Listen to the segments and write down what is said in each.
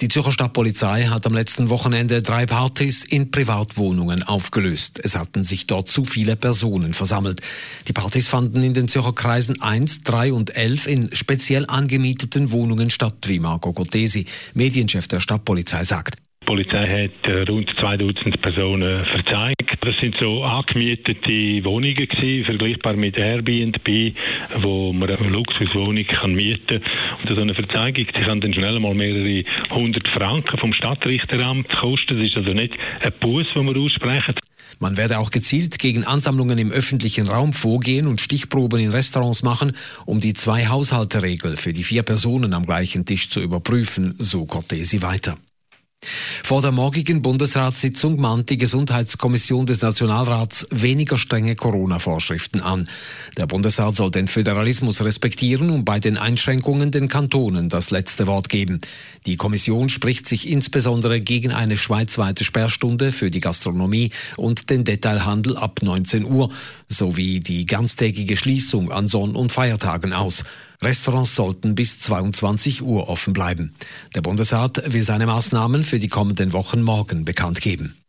Die Zürcher Stadtpolizei hat am letzten Wochenende drei Partys in Privatwohnungen aufgelöst. Es hatten sich dort zu viele Personen versammelt. Die Partys fanden in den Zürcher Kreisen 1, 3 und 11 in speziell angemieteten Wohnungen statt, wie Marco Cortesi, Medienchef der Stadtpolizei, sagt. Polizei hat äh, rund zwei Dutzend Personen verzeigt. Das sind so angemietete Wohnungen gewesen, vergleichbar mit Airbnb, wo man eine Luxuswohnung kann mieten Und so eine Verzeigung, die kann dann schnell mal mehrere hundert Franken vom Stadtrichteramt kosten. Das ist also nicht ein Bus, den wir aussprechen. Man werde auch gezielt gegen Ansammlungen im öffentlichen Raum vorgehen und Stichproben in Restaurants machen, um die Zwei-Haushalte-Regel für die vier Personen am gleichen Tisch zu überprüfen, so Cortesi weiter. Vor der morgigen Bundesratssitzung mahnt die Gesundheitskommission des Nationalrats weniger strenge Corona-Vorschriften an. Der Bundesrat soll den Föderalismus respektieren und bei den Einschränkungen den Kantonen das letzte Wort geben. Die Kommission spricht sich insbesondere gegen eine schweizweite Sperrstunde für die Gastronomie und den Detailhandel ab 19 Uhr sowie die ganztägige Schließung an Sonn- und Feiertagen aus. Restaurants sollten bis 22 Uhr offen bleiben. Der Bundesrat will seine Maßnahmen für die kommenden Wochen morgen bekannt geben.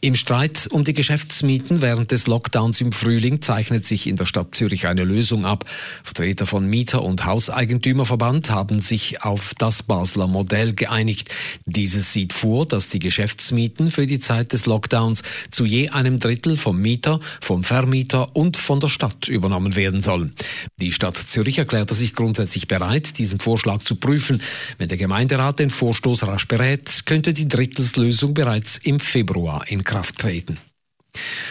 Im Streit um die Geschäftsmieten während des Lockdowns im Frühling zeichnet sich in der Stadt Zürich eine Lösung ab. Vertreter von Mieter- und Hauseigentümerverband haben sich auf das Basler Modell geeinigt. Dieses sieht vor, dass die Geschäftsmieten für die Zeit des Lockdowns zu je einem Drittel vom Mieter, vom Vermieter und von der Stadt übernommen werden sollen. Die Stadt Zürich erklärte sich grundsätzlich bereit, diesen Vorschlag zu prüfen. Wenn der Gemeinderat den Vorstoß rasch berät, könnte die Drittelslösung bereits im Februar Februar in Kraft treten.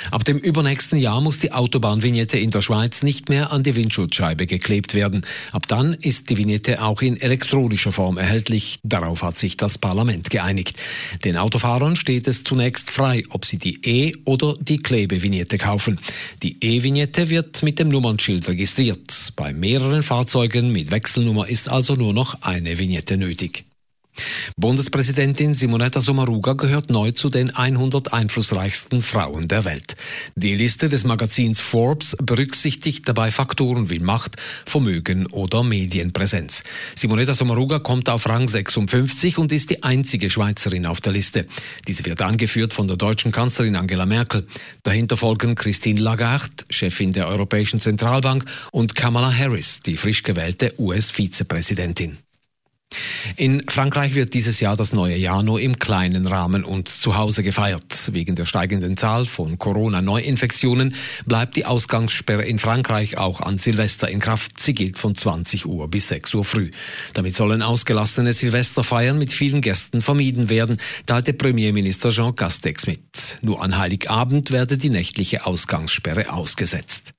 Ab dem übernächsten Jahr muss die Autobahnvignette in der Schweiz nicht mehr an die Windschutzscheibe geklebt werden. Ab dann ist die Vignette auch in elektronischer Form erhältlich. Darauf hat sich das Parlament geeinigt. Den Autofahrern steht es zunächst frei, ob sie die E- oder die Klebevignette kaufen. Die E-Vignette wird mit dem Nummernschild registriert. Bei mehreren Fahrzeugen mit Wechselnummer ist also nur noch eine Vignette nötig. Bundespräsidentin Simonetta Sommaruga gehört neu zu den 100 einflussreichsten Frauen der Welt. Die Liste des Magazins Forbes berücksichtigt dabei Faktoren wie Macht, Vermögen oder Medienpräsenz. Simonetta Sommaruga kommt auf Rang 56 und ist die einzige Schweizerin auf der Liste. Diese wird angeführt von der deutschen Kanzlerin Angela Merkel. Dahinter folgen Christine Lagarde, Chefin der Europäischen Zentralbank, und Kamala Harris, die frisch gewählte US-Vizepräsidentin. In Frankreich wird dieses Jahr das neue Jahr nur im kleinen Rahmen und zu Hause gefeiert. Wegen der steigenden Zahl von Corona-Neuinfektionen bleibt die Ausgangssperre in Frankreich auch an Silvester in Kraft. Sie gilt von 20 Uhr bis 6 Uhr früh. Damit sollen ausgelassene Silvesterfeiern mit vielen Gästen vermieden werden, teilte Premierminister Jean Castex mit. Nur an Heiligabend werde die nächtliche Ausgangssperre ausgesetzt.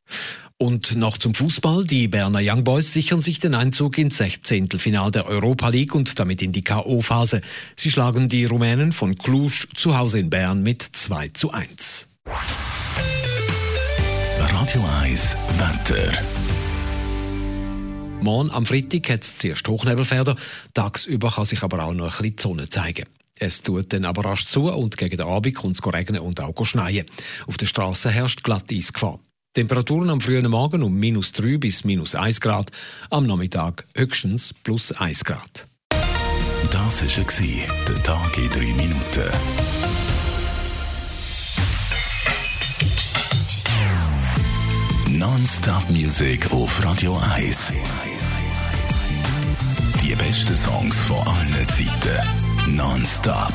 Und noch zum Fußball. Die Berner Young Boys sichern sich den Einzug ins Sechzehntelfinal der Europa League und damit in die K.O.-Phase. Sie schlagen die Rumänen von Cluj zu Hause in Bern mit 2 zu 1. Radio 1 Wetter. Morgen am Freitag hat es zuerst Hochnebelfelder. Tagsüber kann sich aber auch noch ein bisschen die Sonne zeigen. Es tut dann aber rasch zu und gegen den Abend kommt es regnen und auch schneien. Auf der Straße herrscht glatt Eisgefahr. Temperaturen am frühen Morgen um minus 3 bis minus 1 Grad, am Nachmittag höchstens plus 1 Grad. Das war der Tag in 3 Minuten. Non-Stop Music auf Radio 1. Die besten Songs von allen Zeiten. Non-Stop.